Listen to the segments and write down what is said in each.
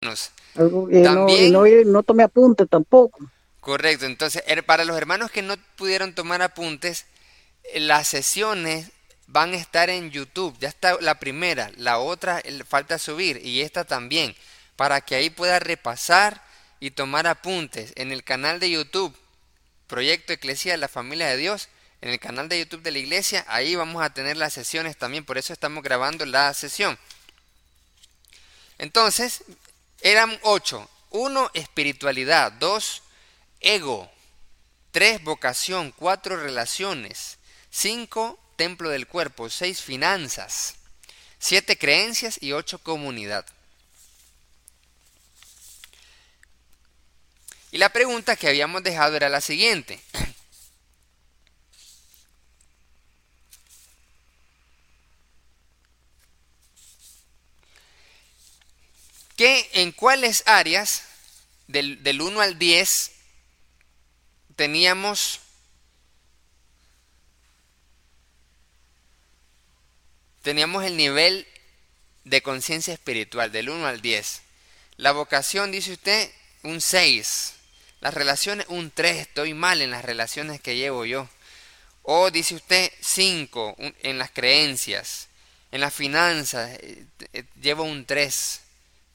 También, no, no, tomé apuntes tampoco. Correcto, entonces er, para los hermanos que no pudieron tomar apuntes, las sesiones van a estar en YouTube. Ya está la primera, la otra falta subir y esta también, para que ahí pueda repasar y tomar apuntes en el canal de YouTube, Proyecto Eclesia de la Familia de Dios, en el canal de YouTube de la iglesia, ahí vamos a tener las sesiones también, por eso estamos grabando la sesión. Entonces, eran ocho. Uno, espiritualidad. Dos, ego. Tres, vocación. Cuatro, relaciones. Cinco, templo del cuerpo. Seis, finanzas. Siete, creencias. Y ocho, comunidad. Y la pregunta que habíamos dejado era la siguiente. ¿Qué, ¿En cuáles áreas del, del 1 al 10 teníamos teníamos el nivel de conciencia espiritual del 1 al 10. La vocación, dice usted, un 6. Las relaciones, un 3, estoy mal en las relaciones que llevo yo. O dice usted 5 en las creencias. En las finanzas eh, eh, llevo un 3.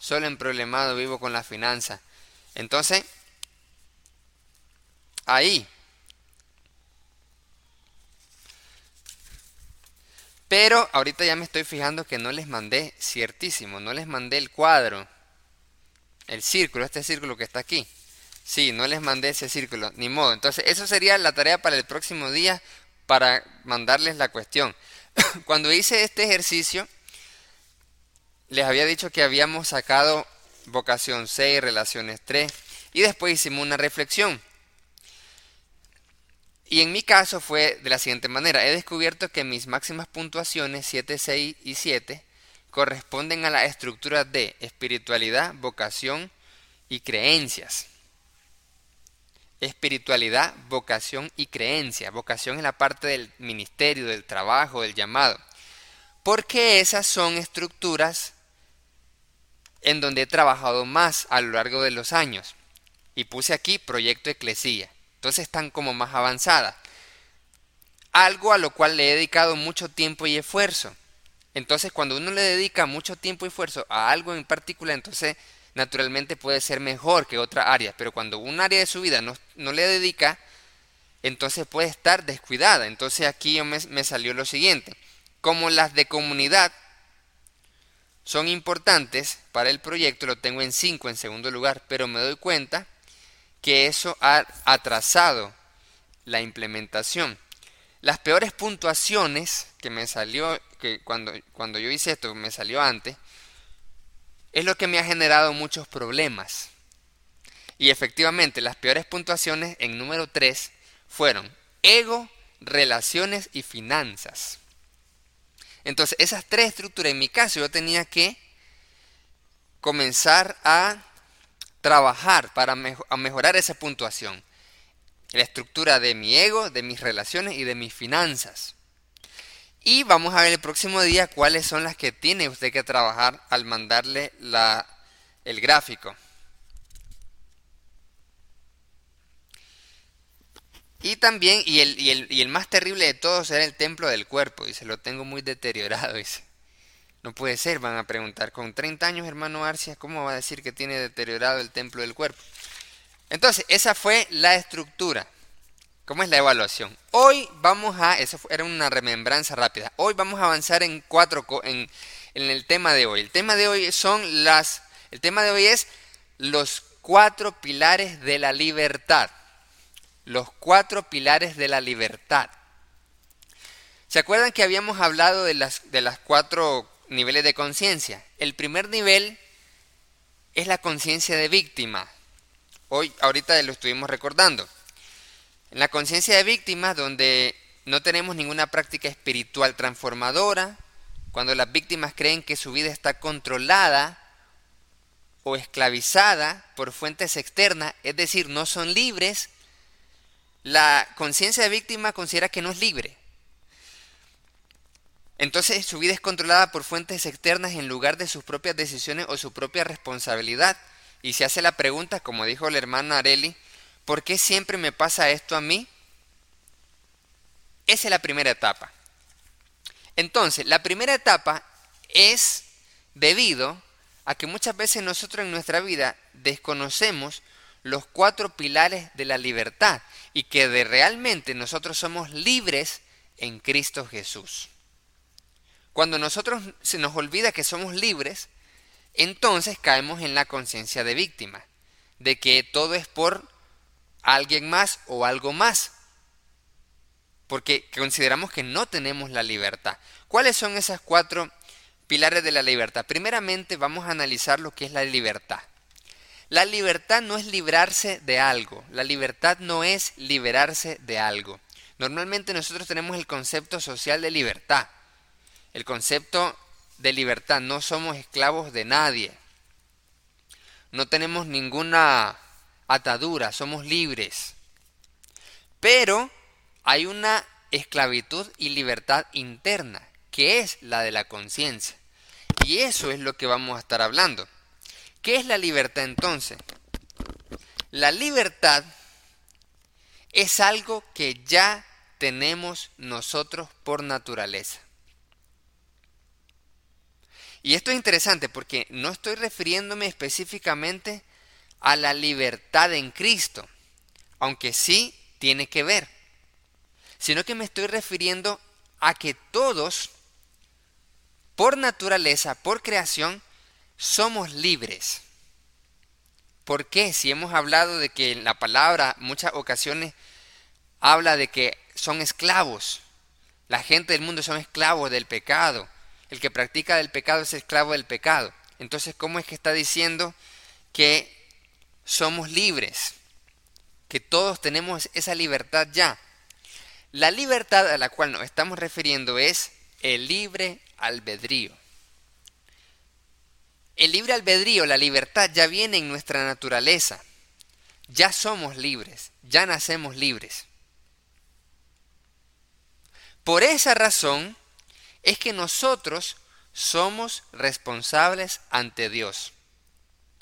Solo en problemado vivo con la finanza. Entonces, ahí. Pero ahorita ya me estoy fijando que no les mandé ciertísimo, no les mandé el cuadro, el círculo, este círculo que está aquí. Sí, no les mandé ese círculo, ni modo. Entonces, eso sería la tarea para el próximo día para mandarles la cuestión. Cuando hice este ejercicio, les había dicho que habíamos sacado vocación 6, relaciones 3, y después hicimos una reflexión. Y en mi caso fue de la siguiente manera. He descubierto que mis máximas puntuaciones 7, 6 y 7 corresponden a la estructura de espiritualidad, vocación y creencias espiritualidad, vocación y creencia. Vocación es la parte del ministerio, del trabajo, del llamado. Porque esas son estructuras en donde he trabajado más a lo largo de los años. Y puse aquí proyecto eclesía. Entonces están como más avanzadas. Algo a lo cual le he dedicado mucho tiempo y esfuerzo. Entonces cuando uno le dedica mucho tiempo y esfuerzo a algo en particular, entonces naturalmente puede ser mejor que otra área, pero cuando un área de su vida no, le dedica, entonces puede estar descuidada. Entonces aquí me, me salió lo siguiente. Como las de comunidad son importantes para el proyecto, lo tengo en 5 en segundo lugar, pero me doy cuenta que eso ha atrasado la implementación. Las peores puntuaciones que me salió, que cuando, cuando yo hice esto, me salió antes, es lo que me ha generado muchos problemas. Y efectivamente, las peores puntuaciones en número 3 fueron ego, relaciones y finanzas. Entonces, esas tres estructuras, en mi caso, yo tenía que comenzar a trabajar para mejorar esa puntuación. La estructura de mi ego, de mis relaciones y de mis finanzas. Y vamos a ver el próximo día cuáles son las que tiene usted que trabajar al mandarle la, el gráfico. Y también, y el, y, el, y el, más terrible de todos era el templo del cuerpo. Dice, lo tengo muy deteriorado. Dice, no puede ser, van a preguntar. Con 30 años, hermano Arcia, ¿cómo va a decir que tiene deteriorado el templo del cuerpo? Entonces, esa fue la estructura. ¿Cómo es la evaluación? Hoy vamos a, eso era una remembranza rápida, hoy vamos a avanzar en cuatro, en, en el tema de hoy. El tema de hoy son las, el tema de hoy es los cuatro pilares de la libertad. Los cuatro pilares de la libertad. ¿Se acuerdan que habíamos hablado de las, de cuatro niveles de conciencia? El primer nivel es la conciencia de víctima. Hoy, ahorita lo estuvimos recordando. En la conciencia de víctima, donde no tenemos ninguna práctica espiritual transformadora, cuando las víctimas creen que su vida está controlada o esclavizada por fuentes externas, es decir, no son libres, la conciencia de víctima considera que no es libre. Entonces su vida es controlada por fuentes externas en lugar de sus propias decisiones o su propia responsabilidad. Y se hace la pregunta, como dijo la hermana Areli, ¿por qué siempre me pasa esto a mí? Esa es la primera etapa. Entonces, la primera etapa es debido a que muchas veces nosotros en nuestra vida desconocemos los cuatro pilares de la libertad y que de realmente nosotros somos libres en Cristo Jesús. Cuando nosotros se nos olvida que somos libres, entonces caemos en la conciencia de víctima, de que todo es por alguien más o algo más, porque consideramos que no tenemos la libertad. ¿Cuáles son esas cuatro pilares de la libertad? Primeramente vamos a analizar lo que es la libertad. La libertad no es librarse de algo, la libertad no es liberarse de algo. Normalmente nosotros tenemos el concepto social de libertad, el concepto de libertad, no somos esclavos de nadie, no tenemos ninguna atadura, somos libres. Pero hay una esclavitud y libertad interna, que es la de la conciencia. Y eso es lo que vamos a estar hablando. ¿Qué es la libertad entonces? La libertad es algo que ya tenemos nosotros por naturaleza. Y esto es interesante porque no estoy refiriéndome específicamente a la libertad en Cristo, aunque sí tiene que ver, sino que me estoy refiriendo a que todos, por naturaleza, por creación, somos libres. ¿Por qué? Si hemos hablado de que la palabra muchas ocasiones habla de que son esclavos. La gente del mundo son esclavos del pecado. El que practica del pecado es esclavo del pecado. Entonces, ¿cómo es que está diciendo que somos libres? Que todos tenemos esa libertad ya. La libertad a la cual nos estamos refiriendo es el libre albedrío. El libre albedrío, la libertad ya viene en nuestra naturaleza. Ya somos libres, ya nacemos libres. Por esa razón es que nosotros somos responsables ante Dios.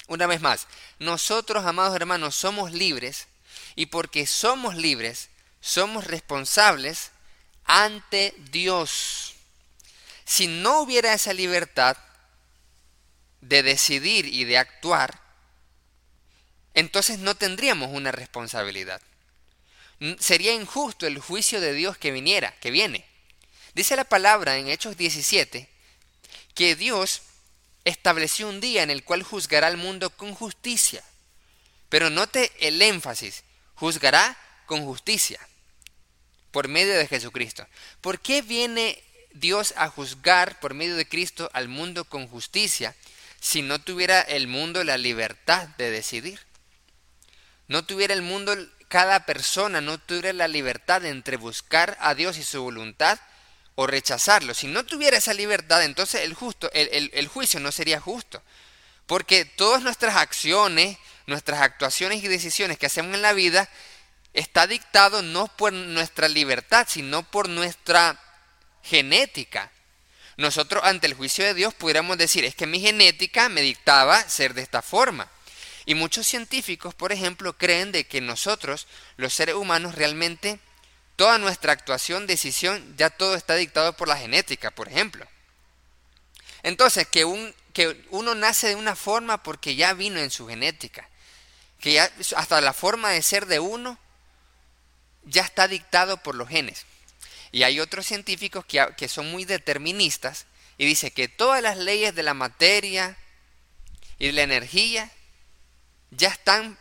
Una vez más, nosotros, amados hermanos, somos libres y porque somos libres, somos responsables ante Dios. Si no hubiera esa libertad, de decidir y de actuar, entonces no tendríamos una responsabilidad. Sería injusto el juicio de Dios que viniera, que viene. Dice la palabra en Hechos 17 que Dios estableció un día en el cual juzgará al mundo con justicia. Pero note el énfasis, juzgará con justicia por medio de Jesucristo. ¿Por qué viene Dios a juzgar por medio de Cristo al mundo con justicia si no tuviera el mundo la libertad de decidir. No tuviera el mundo, cada persona no tuviera la libertad entre buscar a Dios y su voluntad o rechazarlo. Si no tuviera esa libertad, entonces el, justo, el, el juicio no sería justo. Porque todas nuestras acciones, nuestras actuaciones y decisiones que hacemos en la vida está dictado no por nuestra libertad, sino por nuestra genética nosotros ante el juicio de Dios pudiéramos decir, es que mi genética me dictaba ser de esta forma. Y muchos científicos, por ejemplo, creen de que nosotros, los seres humanos, realmente toda nuestra actuación, decisión, ya todo está dictado por la genética, por ejemplo. Entonces, que, un, que uno nace de una forma porque ya vino en su genética, que ya hasta la forma de ser de uno ya está dictado por los genes. Y hay otros científicos que, son muy deterministas y dice que todas las leyes de la materia y de la energía ya están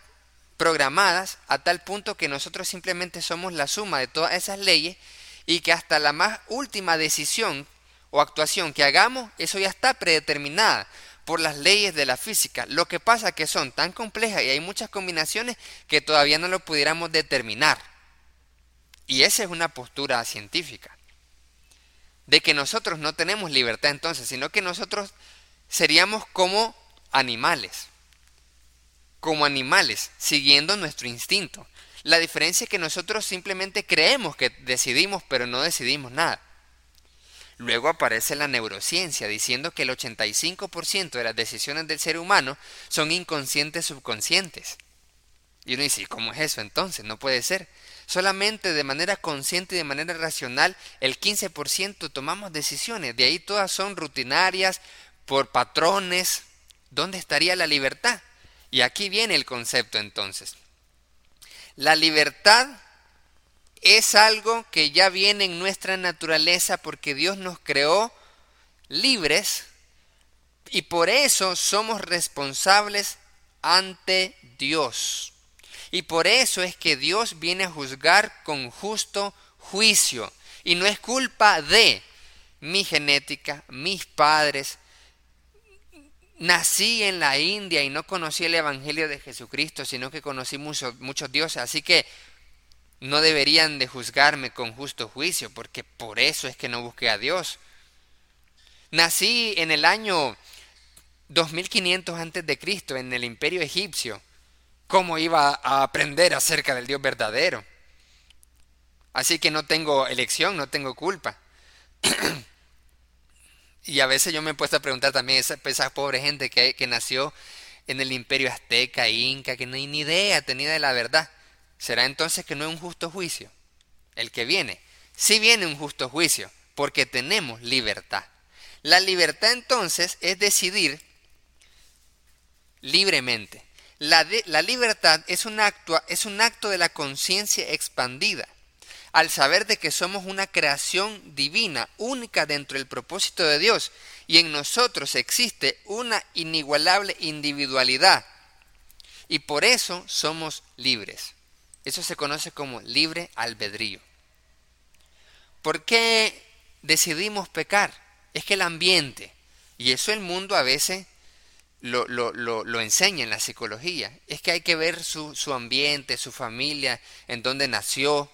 programadas a tal punto que nosotros simplemente somos la suma de todas esas leyes y que hasta la más última decisión o actuación que hagamos, eso ya está predeterminada por las leyes de la física. Lo que pasa es que son tan complejas y hay muchas combinaciones que todavía no lo pudiéramos determinar. Y esa es una postura científica. De que nosotros no tenemos libertad entonces, sino que nosotros seríamos como animales. Como animales, siguiendo nuestro instinto. La diferencia es que nosotros simplemente creemos que decidimos, pero no decidimos nada. Luego aparece la neurociencia diciendo que el 85% de las decisiones del ser humano son inconscientes subconscientes. Y uno dice, ¿cómo es eso entonces? No puede ser. Solamente de manera consciente y de manera racional el 15% tomamos decisiones. De ahí todas son rutinarias, por patrones. ¿Dónde estaría la libertad? Y aquí viene el concepto entonces. La libertad es algo que ya viene en nuestra naturaleza porque Dios nos creó libres y por eso somos responsables ante Dios. Y por eso es que Dios viene a juzgar con justo juicio. Y no es culpa de mi genética, mis padres. Nací en la India y no conocí el Evangelio de Jesucristo, sino que conocí muchos, muchos dioses. Así que no deberían de juzgarme con justo juicio, porque por eso es que no busqué a Dios. Nací en el año 2500 antes de Cristo en el Imperio egipcio. ¿Cómo iba a aprender acerca del Dios verdadero? Así que no tengo elección, no tengo culpa. y a veces yo me he puesto a preguntar también esa, esa pobre gente que, que nació en el imperio azteca, inca, que no hay ni idea tenía de la verdad. ¿Será entonces que no es un justo juicio? El que viene. Sí viene un justo juicio, porque tenemos libertad. La libertad entonces es decidir libremente. La, la libertad es un, acto, es un acto de la conciencia expandida. Al saber de que somos una creación divina, única dentro del propósito de Dios, y en nosotros existe una inigualable individualidad, y por eso somos libres. Eso se conoce como libre albedrío. ¿Por qué decidimos pecar? Es que el ambiente, y eso el mundo a veces lo, lo, enseña en la psicología, es que hay que ver su, su ambiente, su familia, en dónde nació.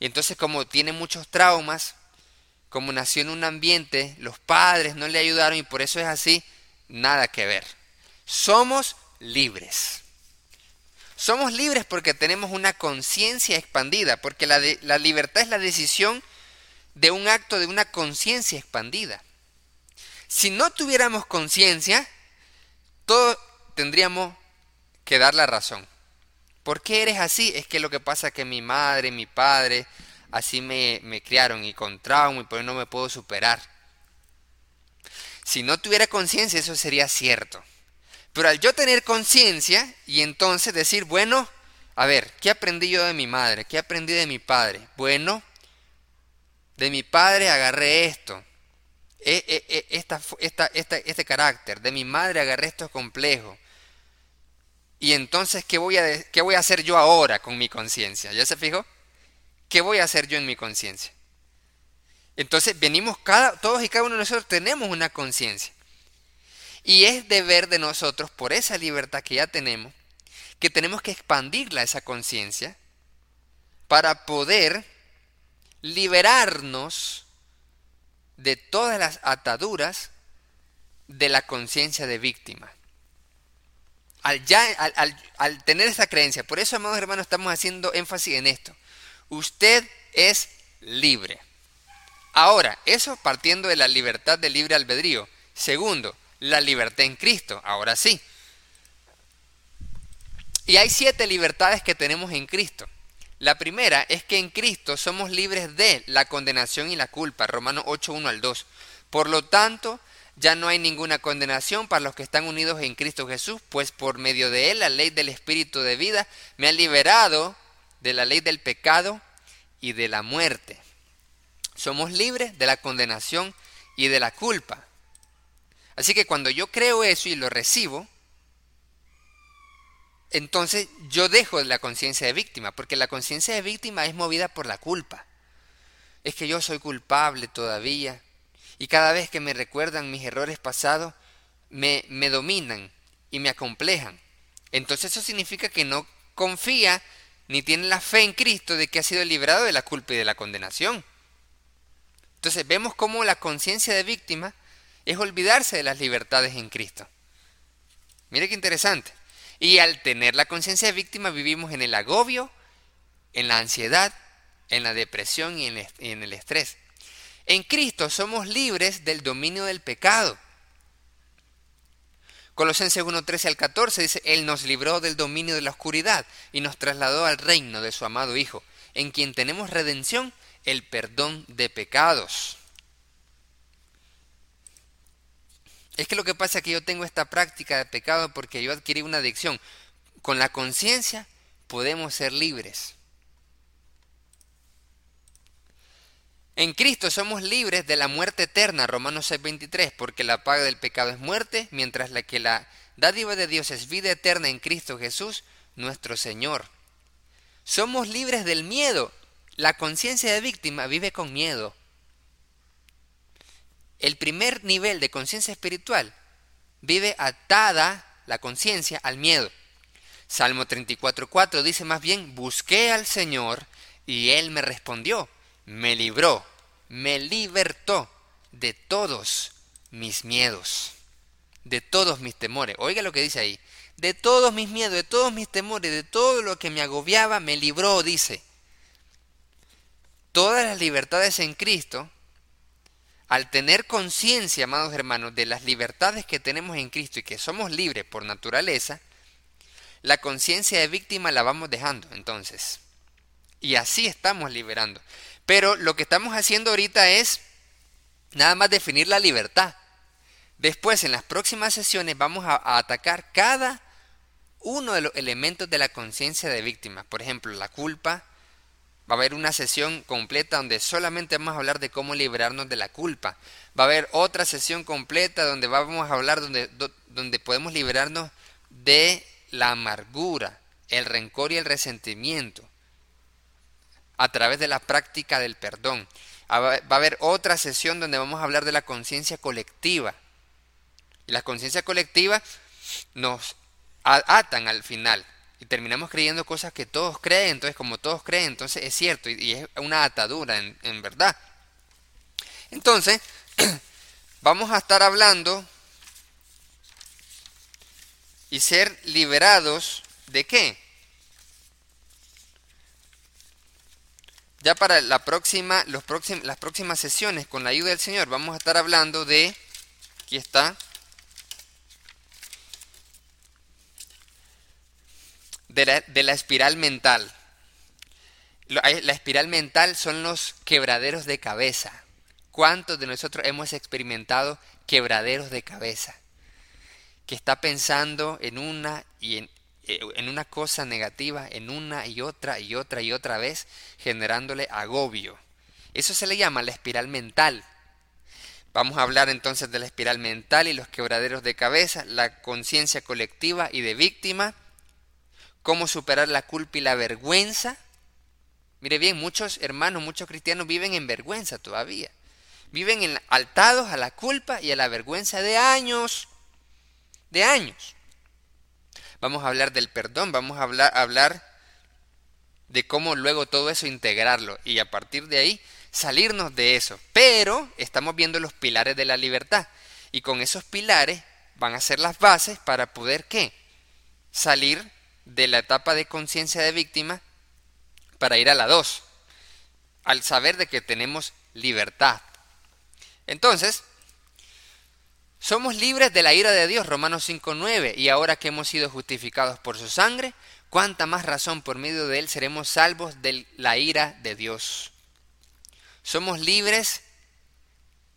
Y entonces como tiene muchos traumas, como nació en un ambiente, los padres no le ayudaron y por eso es así, nada que ver. Somos libres. Somos libres porque tenemos una conciencia expandida, porque la, la, libertad es la decisión de un acto de una conciencia expandida. Si no tuviéramos conciencia, todos tendríamos que dar la razón. ¿Por qué eres así? Es que lo que pasa es que mi madre, mi padre, así me, me criaron y con trauma y por eso no me puedo superar. Si no tuviera conciencia, eso sería cierto. Pero al yo tener conciencia y entonces decir, bueno, a ver, ¿qué aprendí yo de mi madre? ¿Qué aprendí de mi padre? Bueno, de mi padre agarré esto, e, e, e, este carácter, de mi madre agarré estos complejos. Y entonces, ¿qué voy, a, ¿qué voy a hacer yo ahora con mi conciencia? ¿Ya se fijó? ¿Qué voy a hacer yo en mi conciencia? Entonces, venimos cada, todos y cada uno de nosotros tenemos una conciencia. Y es deber de nosotros, por esa libertad que ya tenemos, que tenemos que expandirla esa conciencia para poder liberarnos de todas las ataduras de la conciencia de víctima. Al, ya, al, tener esa creencia, por eso, amados hermanos, estamos haciendo énfasis en esto. Usted es libre. Ahora, eso partiendo de la libertad de libre albedrío. Segundo, la libertad en Cristo, ahora sí. Y hay siete libertades que tenemos en Cristo. La primera es que en Cristo somos libres de la condenación y la culpa, Romanos 8, 1 al 2. Por lo tanto, ya no hay ninguna condenación para los que están unidos en Cristo Jesús, pues por medio de Él la ley del Espíritu de vida me ha liberado de la ley del pecado y de la muerte. Somos libres de la condenación y de la culpa. Así que cuando yo creo eso y lo recibo, entonces yo dejo la conciencia de víctima, porque la conciencia de víctima es movida por la culpa. Es que yo soy culpable todavía, y cada vez que me recuerdan mis errores pasados, me, me dominan y me acomplejan. Entonces eso significa que no confía ni tiene la fe en Cristo de que ha sido librado de la culpa y de la condenación. Entonces vemos cómo la conciencia de víctima es olvidarse de las libertades en Cristo. Mire qué interesante. Y al tener la conciencia de víctima vivimos en el agobio, en la ansiedad, en la depresión y en el estrés. En Cristo somos libres del dominio del pecado. Colosenses 1.13 al 14 dice, Él nos libró del dominio de la oscuridad y nos trasladó al reino de su amado Hijo, en quien tenemos redención, el perdón de pecados. Es que lo que pasa es que yo tengo esta práctica de pecado porque yo adquirí una adicción. Con la conciencia podemos ser libres. En Cristo somos libres de la muerte eterna, Romanos 6:23, porque la paga del pecado es muerte, mientras la que la dádiva de Dios es vida eterna en Cristo Jesús, nuestro Señor. Somos libres del miedo. La conciencia de víctima vive con miedo. El primer nivel de conciencia espiritual vive atada la conciencia al miedo. Salmo 34:4 dice más bien, busqué al Señor y Él me respondió me libró, me libertó de todos mis miedos, de todos mis temores. Oiga lo que dice ahí. De todos mis miedos, de todos mis temores, de todo lo que me agobiaba, me libró, dice. Todas las libertades en Cristo, al tener conciencia, amados hermanos, de las libertades que tenemos en Cristo y que somos libres por naturaleza, la conciencia de víctima la vamos dejando entonces. Y así estamos liberando. Pero lo que estamos haciendo ahorita es nada más definir la libertad. Después, en las próximas sesiones, vamos a, atacar cada uno de los elementos de la conciencia de víctima. Por ejemplo, la culpa. Va a haber una sesión completa donde solamente vamos a hablar de cómo liberarnos de la culpa. Va a haber otra sesión completa donde vamos a hablar donde, donde podemos liberarnos de la amargura, el rencor y el resentimiento a través de la práctica del perdón. Va a haber otra sesión donde vamos a hablar de la conciencia colectiva. Y la conciencia colectiva nos atan al final y terminamos creyendo cosas que todos creen, entonces como todos creen, entonces es cierto y, es una atadura en, en verdad. Entonces, vamos a estar hablando y ser liberados de qué? Ya para la próxima, los las próximas sesiones, con la ayuda del Señor, vamos a estar hablando de, aquí está, de la, espiral mental. La espiral mental son los quebraderos de cabeza. ¿Cuántos de nosotros hemos experimentado quebraderos de cabeza? Que está pensando en una y en, eh, en una cosa negativa en una y otra y otra y otra vez, generándole agobio. Eso se le llama la espiral mental. Vamos a hablar entonces de la espiral mental y los quebraderos de cabeza, la conciencia colectiva y de víctima, cómo superar la culpa y la vergüenza. Mire bien, muchos hermanos, muchos cristianos viven en vergüenza todavía. Viven en, altados a la culpa y a la vergüenza de años, de años vamos a hablar del perdón, vamos a hablar, hablar de cómo luego todo eso integrarlo y a partir de ahí salirnos de eso. Pero estamos viendo los pilares de la libertad y con esos pilares van a ser las bases para poder qué? Salir de la etapa de conciencia de víctima para ir a la 2, al saber de que tenemos libertad. Entonces, somos libres de la ira de Dios, Romanos 5.9, y ahora que hemos sido justificados por su sangre, cuánta más razón por medio de él seremos salvos de la ira de Dios. Somos libres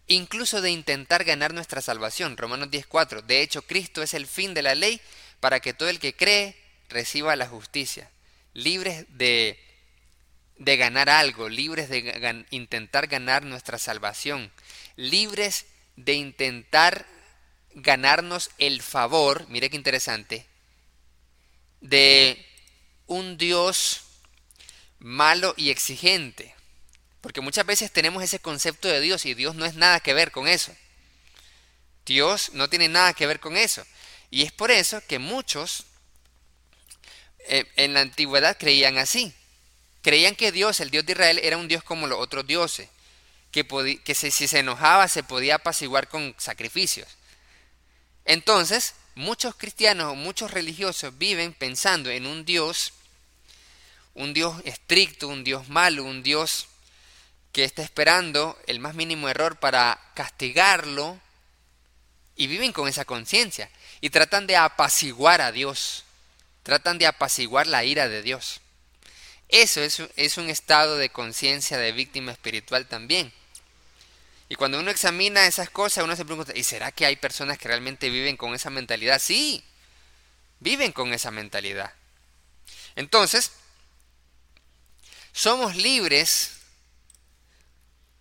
incluso de intentar ganar nuestra salvación, Romanos 10.4. De hecho, Cristo es el fin de la ley para que todo el que cree reciba la justicia. Libres de, de ganar algo, libres de intentar ganar nuestra salvación, libres de intentar ganarnos el favor, mire qué interesante, de un Dios malo y exigente. Porque muchas veces tenemos ese concepto de Dios y Dios no es nada que ver con eso. Dios no tiene nada que ver con eso. Y es por eso que muchos eh, en la antigüedad creían así. Creían que Dios, el Dios de Israel, era un Dios como los otros dioses que, si se enojaba se podía apaciguar con sacrificios. Entonces, muchos cristianos o muchos religiosos viven pensando en un Dios, un Dios estricto, un Dios malo, un Dios que está esperando el más mínimo error para castigarlo y viven con esa conciencia y tratan de apaciguar a Dios, tratan de apaciguar la ira de Dios. Eso es, un estado de conciencia de víctima espiritual también. Y cuando uno examina esas cosas, uno se pregunta, ¿y será que hay personas que realmente viven con esa mentalidad? Sí, viven con esa mentalidad. Entonces, somos libres,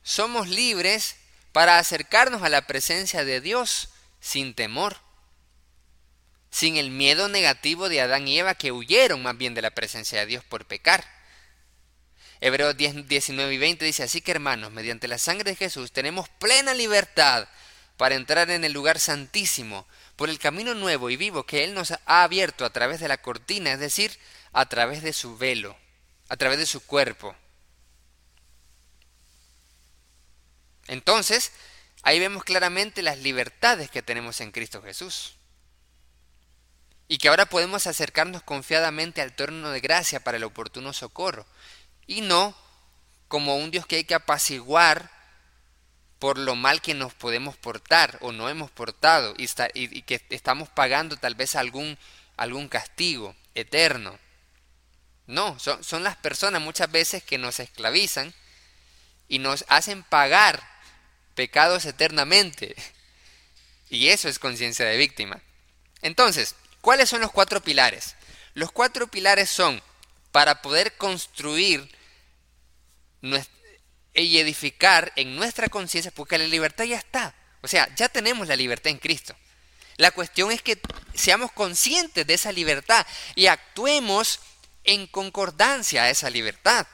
somos libres para acercarnos a la presencia de Dios sin temor, sin el miedo negativo de Adán y Eva que huyeron más bien de la presencia de Dios por pecar. Hebreos 10, 19 y 20 dice, así que hermanos, mediante la sangre de Jesús tenemos plena libertad para entrar en el lugar santísimo por el camino nuevo y vivo que Él nos ha abierto a través de la cortina, es decir, a través de su velo, a través de su cuerpo. Entonces, ahí vemos claramente las libertades que tenemos en Cristo Jesús. Y que ahora podemos acercarnos confiadamente al torno de gracia para el oportuno socorro. Y no como un Dios que hay que apaciguar por lo mal que nos podemos portar o no hemos portado y, que estamos pagando tal vez algún, algún castigo eterno. No, son, son las personas muchas veces que nos esclavizan y nos hacen pagar pecados eternamente. Y eso es conciencia de víctima. Entonces, ¿cuáles son los cuatro pilares? Los cuatro pilares son para poder construir y edificar en nuestra conciencia, porque la libertad ya está. O sea, ya tenemos la libertad en Cristo. La cuestión es que seamos conscientes de esa libertad y actuemos en concordancia a esa libertad.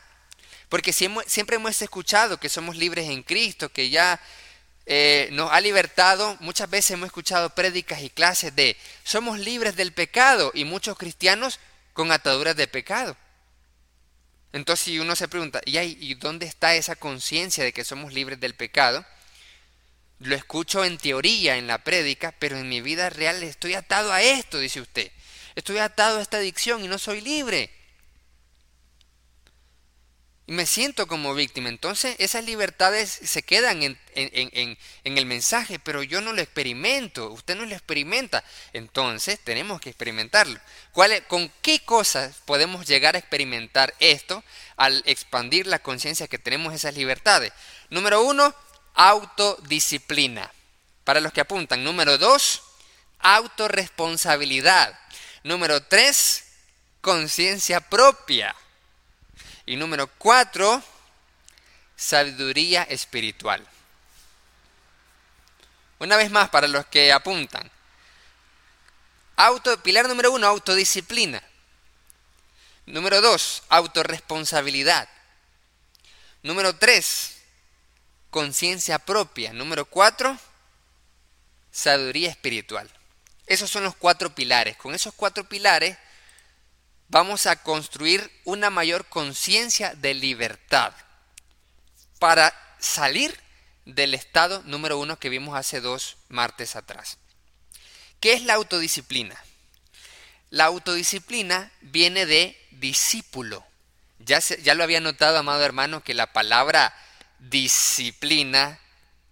Porque siempre hemos escuchado que somos libres en Cristo, que ya eh, nos ha libertado. Muchas veces hemos escuchado prédicas y clases de somos libres del pecado y muchos cristianos con ataduras de pecado. Entonces si uno se pregunta, ¿y, ¿y dónde está esa conciencia de que somos libres del pecado? Lo escucho en teoría, en la prédica, pero en mi vida real estoy atado a esto, dice usted. Estoy atado a esta adicción y no soy libre y me siento como víctima. Entonces esas libertades se quedan en, el mensaje, pero yo no lo experimento, usted no lo experimenta. Entonces tenemos que experimentarlo. ¿Cuál ¿Con qué cosas podemos llegar a experimentar esto al expandir la conciencia que tenemos esas libertades? Número uno, autodisciplina. Para los que apuntan. Número dos, autorresponsabilidad. Número tres, conciencia propia. Y número cuatro, sabiduría espiritual. Una vez más, para los que apuntan. Auto, pilar número uno, autodisciplina. Número dos, autorresponsabilidad. Número tres, conciencia propia. Número cuatro, sabiduría espiritual. Esos son los cuatro pilares. Con esos cuatro pilares vamos a construir una mayor conciencia de libertad para salir del estado número uno que vimos hace dos martes atrás. ¿Qué es la autodisciplina? La autodisciplina viene de discípulo. Ya, ya lo había notado, amado hermano, que la palabra disciplina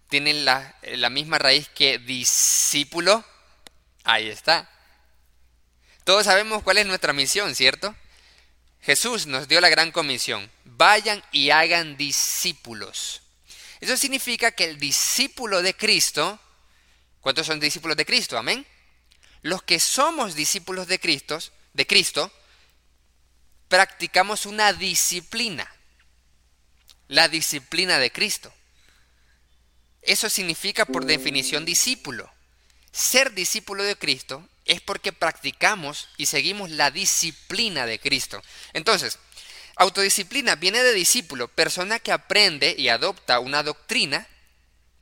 tiene la, la misma raíz que discípulo. Ahí está. Todos sabemos cuál es nuestra misión, ¿cierto? Jesús nos dio la gran comisión. Vayan y hagan discípulos. Eso significa que el discípulo de Cristo, ¿cuántos son discípulos de Cristo? Amén. Los que somos discípulos de Cristo, de Cristo, practicamos una disciplina. La disciplina de Cristo. Eso significa por definición discípulo. Ser discípulo de Cristo es porque practicamos y seguimos la disciplina de Cristo. Entonces, autodisciplina viene de discípulo, persona que aprende y adopta una doctrina,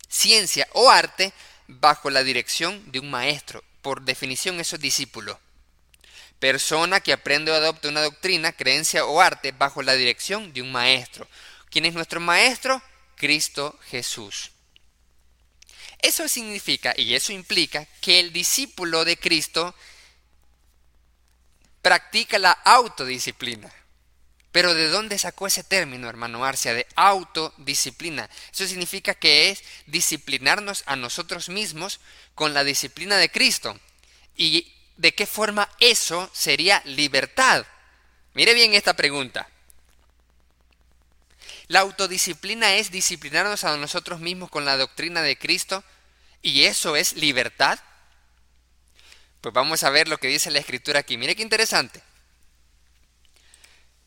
ciencia o arte bajo la dirección de un maestro. Por definición eso es discípulo. Persona que aprende o adopta una doctrina, creencia o arte bajo la dirección de un maestro. ¿Quién es nuestro maestro? Cristo Jesús. Eso significa y eso implica que el discípulo de Cristo practica la autodisciplina. Pero ¿de dónde sacó ese término, hermano Arcia, de autodisciplina? Eso significa que es disciplinarnos a nosotros mismos con la disciplina de Cristo. ¿Y de qué forma eso sería libertad? Mire bien esta pregunta. La autodisciplina es disciplinarnos a nosotros mismos con la doctrina de Cristo y eso es libertad. Pues vamos a ver lo que dice la escritura aquí. Mire qué interesante.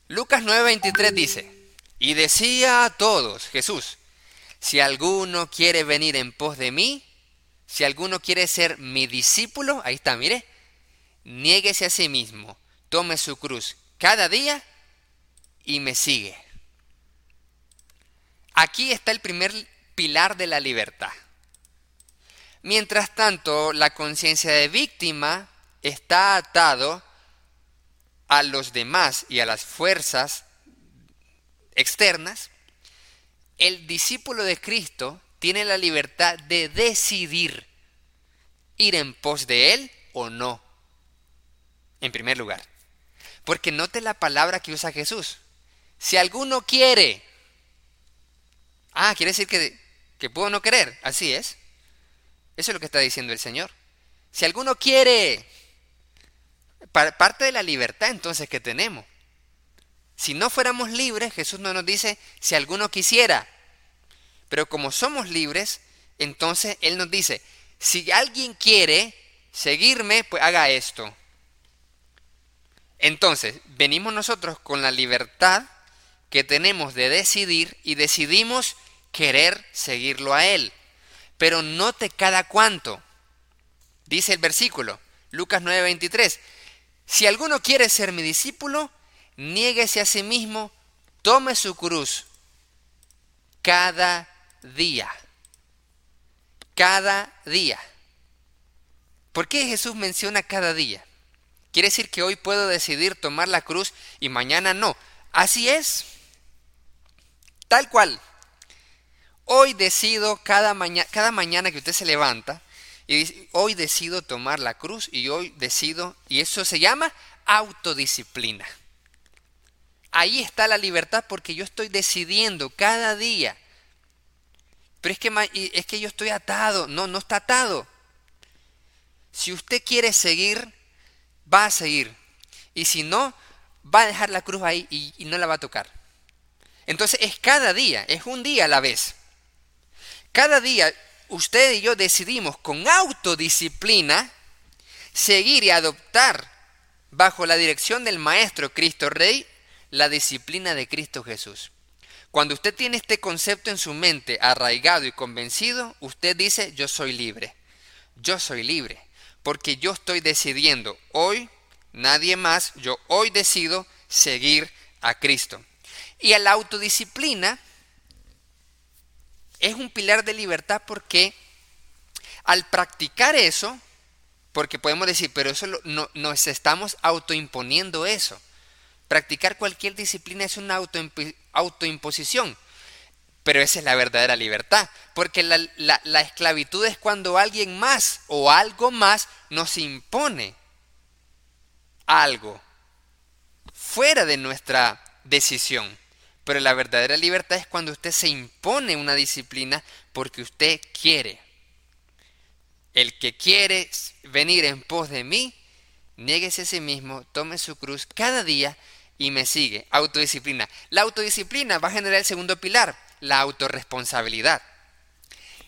Lucas 9:23 dice, y decía a todos, Jesús, si alguno quiere venir en pos de mí, si alguno quiere ser mi discípulo, ahí está, mire, niéguese a sí mismo, tome su cruz cada día y me sigue. Aquí está el primer pilar de la libertad. Mientras tanto, la conciencia de víctima está atado a los demás y a las fuerzas externas, el discípulo de Cristo tiene la libertad de decidir ir en pos de Él o no. En primer lugar. Porque note la palabra que usa Jesús. Si alguno quiere. Ah, quiere decir que, que puedo no querer. Así es. Eso es lo que está diciendo el Señor. Si alguno quiere parte de la libertad entonces que tenemos. Si no fuéramos libres, Jesús no nos dice si alguno quisiera. Pero como somos libres, entonces Él nos dice, si alguien quiere seguirme, pues haga esto. Entonces, venimos nosotros con la libertad que tenemos de decidir y decidimos querer seguirlo a Él. Pero note cada cuánto. Dice el versículo, Lucas 9:23, si alguno quiere ser mi discípulo, niéguese a sí mismo, tome su cruz cada día. Cada día. ¿Por qué Jesús menciona cada día? Quiere decir que hoy puedo decidir tomar la cruz y mañana no. Así es. Tal cual. Hoy decido cada, mañana, que usted se levanta, y hoy decido tomar la cruz y hoy decido, y eso se llama autodisciplina. Ahí está la libertad porque yo estoy decidiendo cada día. Pero es que, es que yo estoy atado. No, no está atado. Si usted quiere seguir, va a seguir. Y si no, va a dejar la cruz ahí y, y no la va a tocar. Entonces es cada día, es un día a la vez. Cada día usted y yo decidimos con autodisciplina seguir y adoptar bajo la dirección del Maestro Cristo Rey la disciplina de Cristo Jesús. Cuando usted tiene este concepto en su mente arraigado y convencido, usted dice, yo soy libre. Yo soy libre. Porque yo estoy decidiendo hoy, nadie más, yo hoy decido seguir a Cristo. Y a la autodisciplina es un pilar de libertad porque al practicar eso, porque podemos decir, pero eso no, nos estamos autoimponiendo eso. Practicar cualquier disciplina es una autoimposición, pero esa es la verdadera libertad, porque la, la esclavitud es cuando alguien más o algo más nos impone algo fuera de nuestra decisión. Pero la verdadera libertad es cuando usted se impone una disciplina porque usted quiere. El que quiere venir en pos de mí, niéguese a sí mismo, tome su cruz cada día y me sigue. Autodisciplina. La autodisciplina va a generar el segundo pilar, la autorresponsabilidad.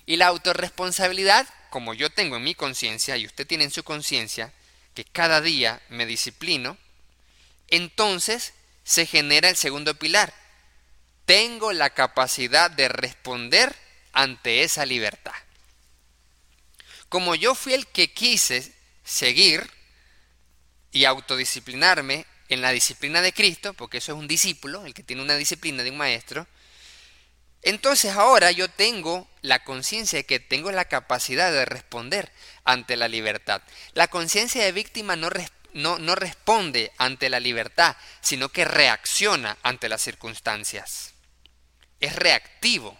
Y la autorresponsabilidad, como yo tengo en mi conciencia y usted tiene en su conciencia, que cada día me disciplino, entonces se genera el segundo pilar, tengo la capacidad de responder ante esa libertad. Como yo fui el que quise seguir y autodisciplinarme en la disciplina de Cristo, porque eso es un discípulo, el que tiene una disciplina de un maestro, entonces ahora yo tengo la conciencia de que tengo la capacidad de responder ante la libertad. La conciencia de víctima no, no, no responde ante la libertad, sino que reacciona ante las circunstancias es reactivo.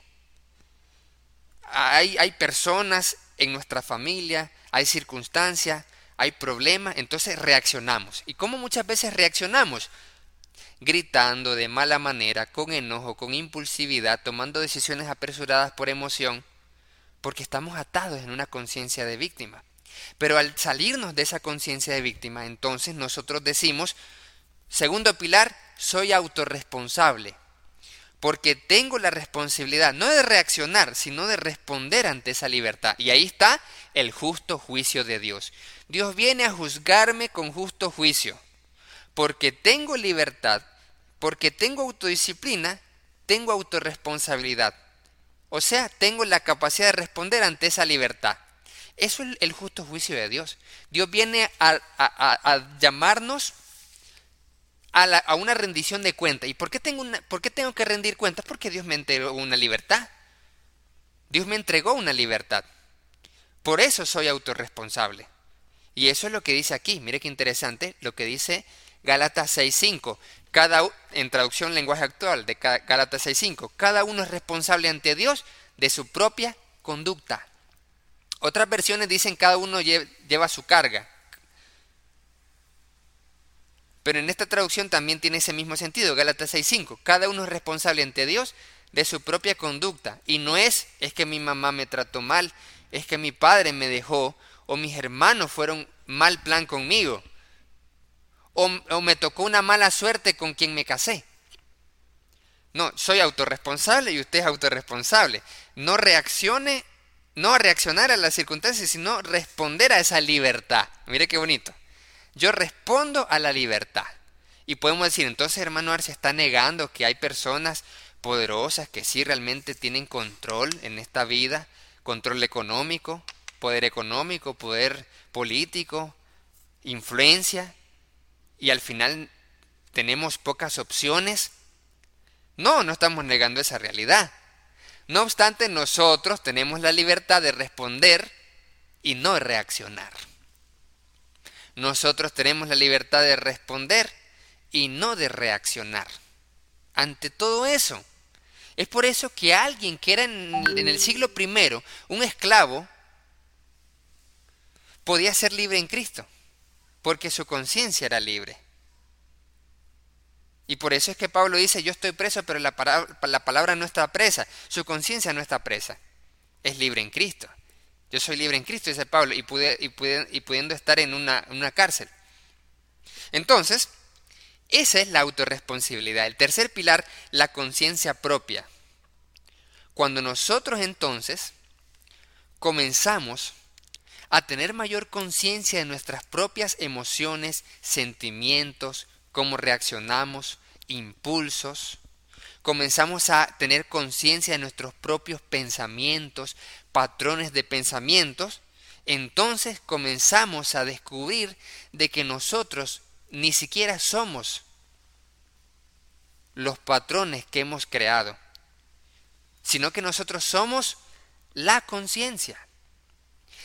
Hay, hay personas en nuestra familia, hay circunstancias, hay problemas, entonces reaccionamos. ¿Y cómo muchas veces reaccionamos? gritando de mala manera, con enojo, con impulsividad, tomando decisiones apresuradas por emoción, porque estamos atados en una conciencia de víctima. Pero al salirnos de esa conciencia de víctima, entonces nosotros decimos, segundo pilar, soy autorresponsable, porque tengo la responsabilidad no de reaccionar, sino de responder ante esa libertad. Y ahí está el justo juicio de Dios. Dios viene a juzgarme con justo juicio, porque tengo libertad, porque tengo autodisciplina, tengo autorresponsabilidad. O sea, tengo la capacidad de responder ante esa libertad. Eso es el justo juicio de Dios. Dios viene a, llamarnos a, una rendición de cuentas. ¿Y por qué, tengo por qué tengo que rendir cuentas? Porque Dios me entregó una libertad. Dios me entregó una libertad. Por eso soy autorresponsable. Y eso es lo que dice aquí. Mire qué interesante lo que dice Gálatas 6.5. Cada, en traducción lenguaje actual de Gálatas 6.5. Cada uno es responsable ante Dios de su propia conducta. Otras versiones dicen cada uno lleva su carga. Pero en esta traducción también tiene ese mismo sentido, Gálatas 6.5. Cada uno es responsable ante Dios de su propia conducta. Y no es, es que mi mamá me trató mal, es que mi padre me dejó, o mis hermanos fueron mal plan conmigo, o, o me tocó una mala suerte con quien me casé. No, soy autorresponsable y usted es autorresponsable. No reaccione no reaccionar a las circunstancias, sino responder a esa libertad. Mire qué bonito. Yo respondo a la libertad. Y podemos decir, entonces hermano Arce está negando que hay personas poderosas que sí realmente tienen control en esta vida, control económico, poder económico, poder político, influencia, y al final tenemos pocas opciones. No, no estamos negando esa realidad. No obstante, nosotros tenemos la libertad de responder y no reaccionar. Nosotros tenemos la libertad de responder y no de reaccionar. Ante todo eso, es por eso que alguien que era en, el siglo I un esclavo podía ser libre en Cristo, porque su conciencia era libre. Y por eso es que Pablo dice, yo estoy preso, pero la, palabra, no está presa, su conciencia no está presa, es libre en Cristo. Yo soy libre en Cristo, dice Pablo, y, y, pudiendo estar en una, una cárcel. Entonces, esa es la autorresponsabilidad. El tercer pilar, la conciencia propia. Cuando nosotros entonces comenzamos a tener mayor conciencia de nuestras propias emociones, sentimientos, cómo reaccionamos, impulsos, comenzamos a tener conciencia de nuestros propios pensamientos, patrones de pensamientos, entonces comenzamos a descubrir de que nosotros ni siquiera somos los patrones que hemos creado, sino que nosotros somos la conciencia.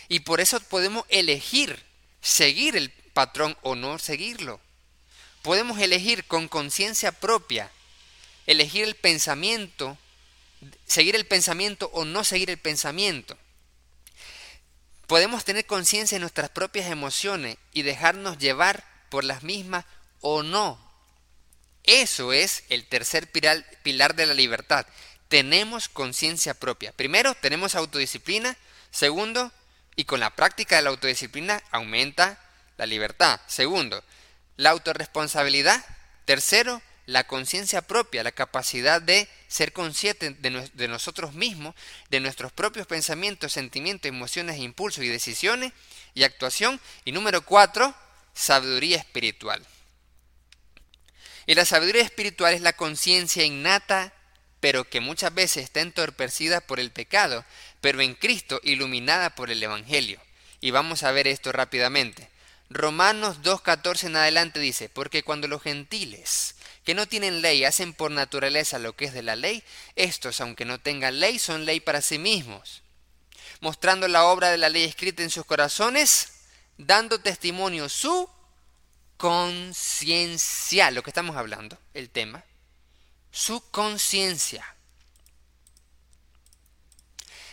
Y por eso podemos elegir seguir el patrón o no seguirlo podemos elegir con conciencia propia, elegir el pensamiento, seguir el pensamiento o no seguir el pensamiento. Podemos tener conciencia de nuestras propias emociones y dejarnos llevar por las mismas o no. Eso es el tercer pilar, de la libertad. Tenemos conciencia propia. Primero, tenemos autodisciplina. Segundo, y con la práctica de la autodisciplina aumenta la libertad. Segundo, la autorresponsabilidad. Tercero, la conciencia propia, la capacidad de ser consciente de, nosotros mismos, de nuestros propios pensamientos, sentimientos, emociones, impulsos y decisiones y actuación. Y número cuatro, sabiduría espiritual. Y la sabiduría espiritual es la conciencia innata, pero que muchas veces está entorpecida por el pecado, pero en Cristo iluminada por el Evangelio. Y vamos a ver esto rápidamente. Romanos 2.14 en adelante dice, porque cuando los gentiles que no tienen ley hacen por naturaleza lo que es de la ley, estos, aunque no tengan ley, son ley para sí mismos, mostrando la obra de la ley escrita en sus corazones, dando testimonio su conciencia, lo que estamos hablando, el tema, su conciencia,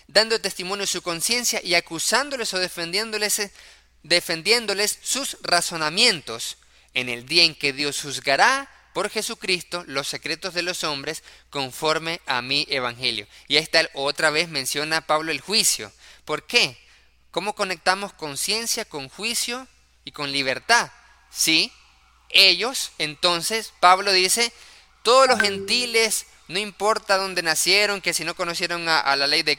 dando testimonio su conciencia y acusándoles o defendiéndoles defendiéndoles sus razonamientos en el día en que Dios juzgará por Jesucristo los secretos de los hombres conforme a mi evangelio. Y ahí está otra vez menciona Pablo el juicio. ¿Por qué? ¿Cómo conectamos conciencia con juicio y con libertad? Sí, ellos, entonces, Pablo dice, todos los gentiles, no importa dónde nacieron, que si no conocieron a, la ley de,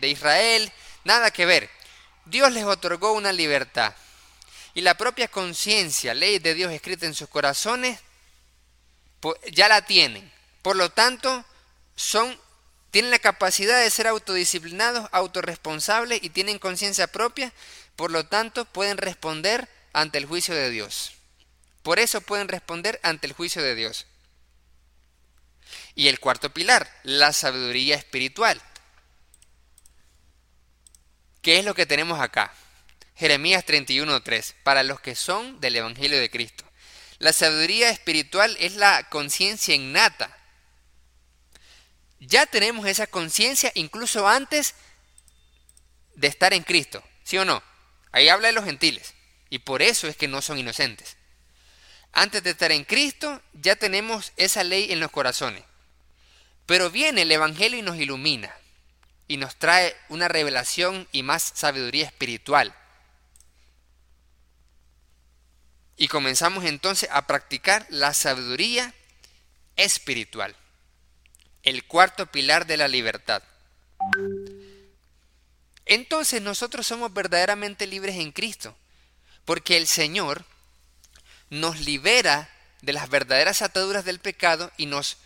de Israel, nada que ver. Dios les otorgó una libertad. Y la propia conciencia, ley de Dios escrita en sus corazones, ya la tienen. Por lo tanto, son, tienen la capacidad de ser autodisciplinados, autorresponsables y tienen conciencia propia. Por lo tanto, pueden responder ante el juicio de Dios. Por eso pueden responder ante el juicio de Dios. Y el cuarto pilar, la sabiduría espiritual. ¿Qué es lo que tenemos acá? Jeremías 31.3, para los que son del Evangelio de Cristo. La sabiduría espiritual es la conciencia innata. Ya tenemos esa conciencia incluso antes de estar en Cristo, ¿sí o no? Ahí habla de los gentiles, y por eso es que no son inocentes. Antes de estar en Cristo ya tenemos esa ley en los corazones. Pero viene el Evangelio y nos ilumina, y nos trae una revelación y más sabiduría espiritual Y comenzamos entonces a practicar la sabiduría espiritual, el cuarto pilar de la libertad. Entonces nosotros somos verdaderamente libres en Cristo, porque el Señor nos libera de las verdaderas ataduras del pecado y nos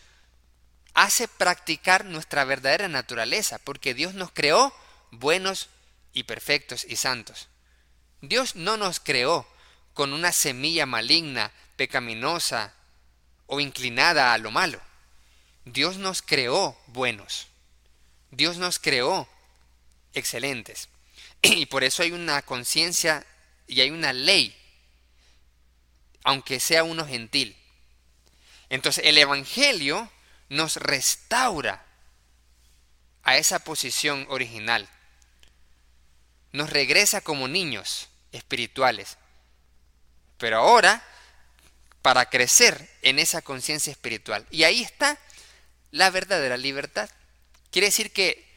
hace practicar nuestra verdadera naturaleza, porque Dios nos creó buenos y perfectos y santos. Dios no nos creó con una semilla maligna, pecaminosa o inclinada a lo malo. Dios nos creó buenos. Dios nos creó excelentes. Y por eso hay una conciencia y hay una ley, aunque sea uno gentil. Entonces el Evangelio nos restaura a esa posición original. Nos regresa como niños espirituales. Pero ahora, para crecer en esa conciencia espiritual. Y ahí está la verdadera libertad. Quiere decir que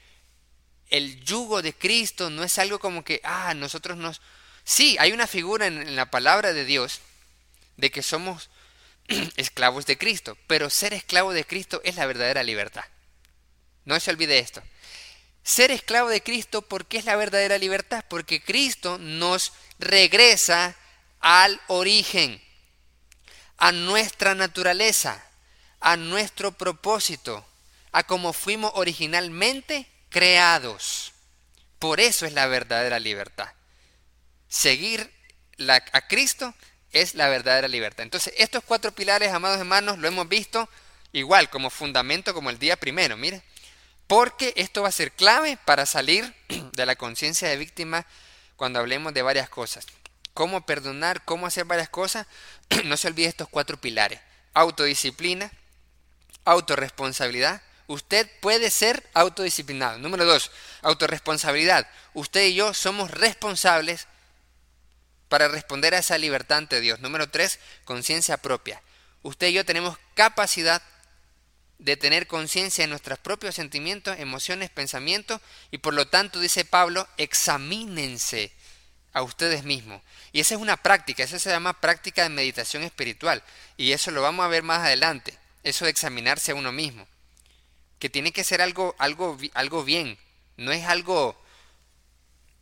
el yugo de Cristo no es algo como que, ah, nosotros nos... Sí, hay una figura en, la palabra de Dios de que somos esclavos de Cristo, pero ser esclavo de Cristo es la verdadera libertad. No se olvide esto. Ser esclavo de Cristo, ¿por qué es la verdadera libertad? Porque Cristo nos regresa al origen, a nuestra naturaleza, a nuestro propósito, a como fuimos originalmente creados. Por eso es la verdadera libertad. Seguir a Cristo es la verdadera libertad. Entonces, estos cuatro pilares, amados hermanos, lo hemos visto igual como fundamento como el día primero, mire, porque esto va a ser clave para salir de la conciencia de víctima cuando hablemos de varias cosas cómo perdonar, cómo hacer varias cosas, no se olvide estos cuatro pilares. Autodisciplina, autorresponsabilidad. Usted puede ser autodisciplinado. Número dos, autorresponsabilidad. Usted y yo somos responsables para responder a esa libertad ante Dios. Número tres, conciencia propia. Usted y yo tenemos capacidad de tener conciencia de nuestros propios sentimientos, emociones, pensamientos y por lo tanto, dice Pablo, examínense a ustedes mismos. Y esa es una práctica, esa se llama práctica de meditación espiritual. Y eso lo vamos a ver más adelante, eso de examinarse a uno mismo. Que tiene que ser algo, algo, algo bien, no es algo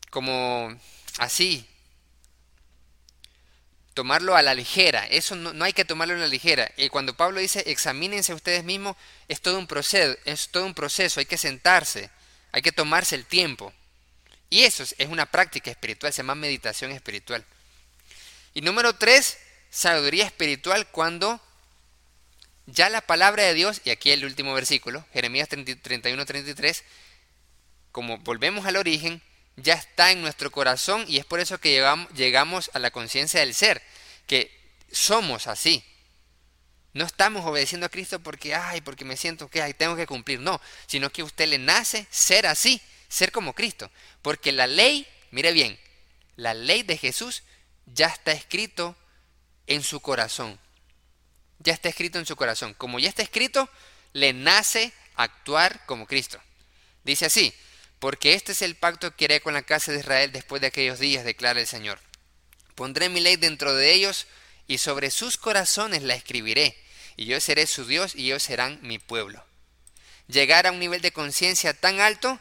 como así, tomarlo a la ligera, eso no, no, hay que tomarlo a la ligera. Y cuando Pablo dice examínense ustedes mismos, es todo un proceso, es todo un proceso, hay que sentarse, hay que tomarse el tiempo. Y eso es una práctica espiritual, se llama meditación espiritual. Y número tres, sabiduría espiritual cuando ya la palabra de Dios, y aquí el último versículo, Jeremías 31-33, como volvemos al origen, ya está en nuestro corazón y es por eso que llegamos, llegamos a la conciencia del ser, que somos así. No estamos obedeciendo a Cristo porque, ay, porque me siento que ay, tengo que cumplir, no, sino que a usted le nace ser así ser como Cristo. Porque la ley, mire bien, la ley de Jesús ya está escrito en su corazón. ya está escrito en su corazón. Como ya está escrito, le nace actuar como Cristo. Dice así, porque este es el pacto que haré con la casa de Israel después de aquellos días, declara el Señor. Pondré mi ley dentro de ellos y sobre sus corazones la escribiré, y yo seré su Dios y ellos serán mi pueblo. Llegar a un nivel de conciencia tan alto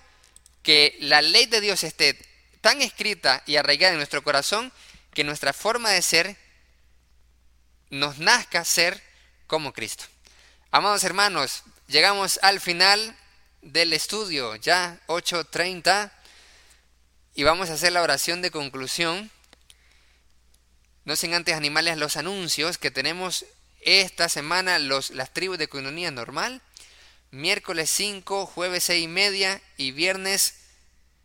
que la ley de Dios esté tan escrita y arraigada en nuestro corazón que nuestra forma de ser nos nazca ser como Cristo. Amados hermanos, llegamos al final del estudio, ya 8.30, y vamos a hacer la oración de conclusión. No sin antes animales los anuncios que tenemos esta semana los, las tribus de coinonía normal, miércoles 5, jueves 6 y media y viernes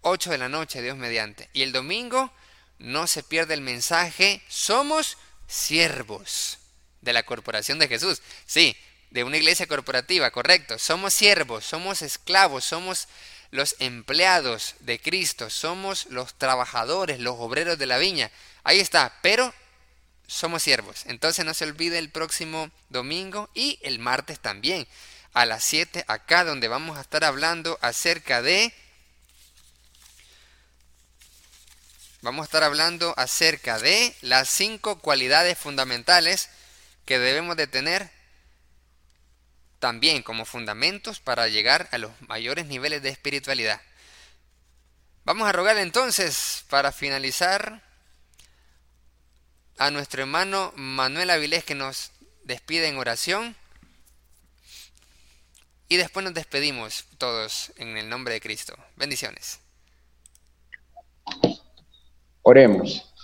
8 de la noche, Dios mediante. Y el domingo no se pierde el mensaje, somos siervos de la corporación de Jesús. Sí, de una iglesia corporativa, correcto. Somos siervos, somos esclavos, somos los empleados de Cristo, somos los trabajadores, los obreros de la viña. Ahí está, pero somos siervos. Entonces no se olvide el próximo domingo y el martes también, a las 7 acá, donde vamos a estar hablando acerca de... Vamos a estar hablando acerca de las cinco cualidades fundamentales que debemos de tener también como fundamentos para llegar a los mayores niveles de espiritualidad. Vamos a rogar entonces para finalizar a nuestro hermano Manuel Avilés que nos despide en oración y después nos despedimos todos en el nombre de Cristo. Bendiciones. Oremos.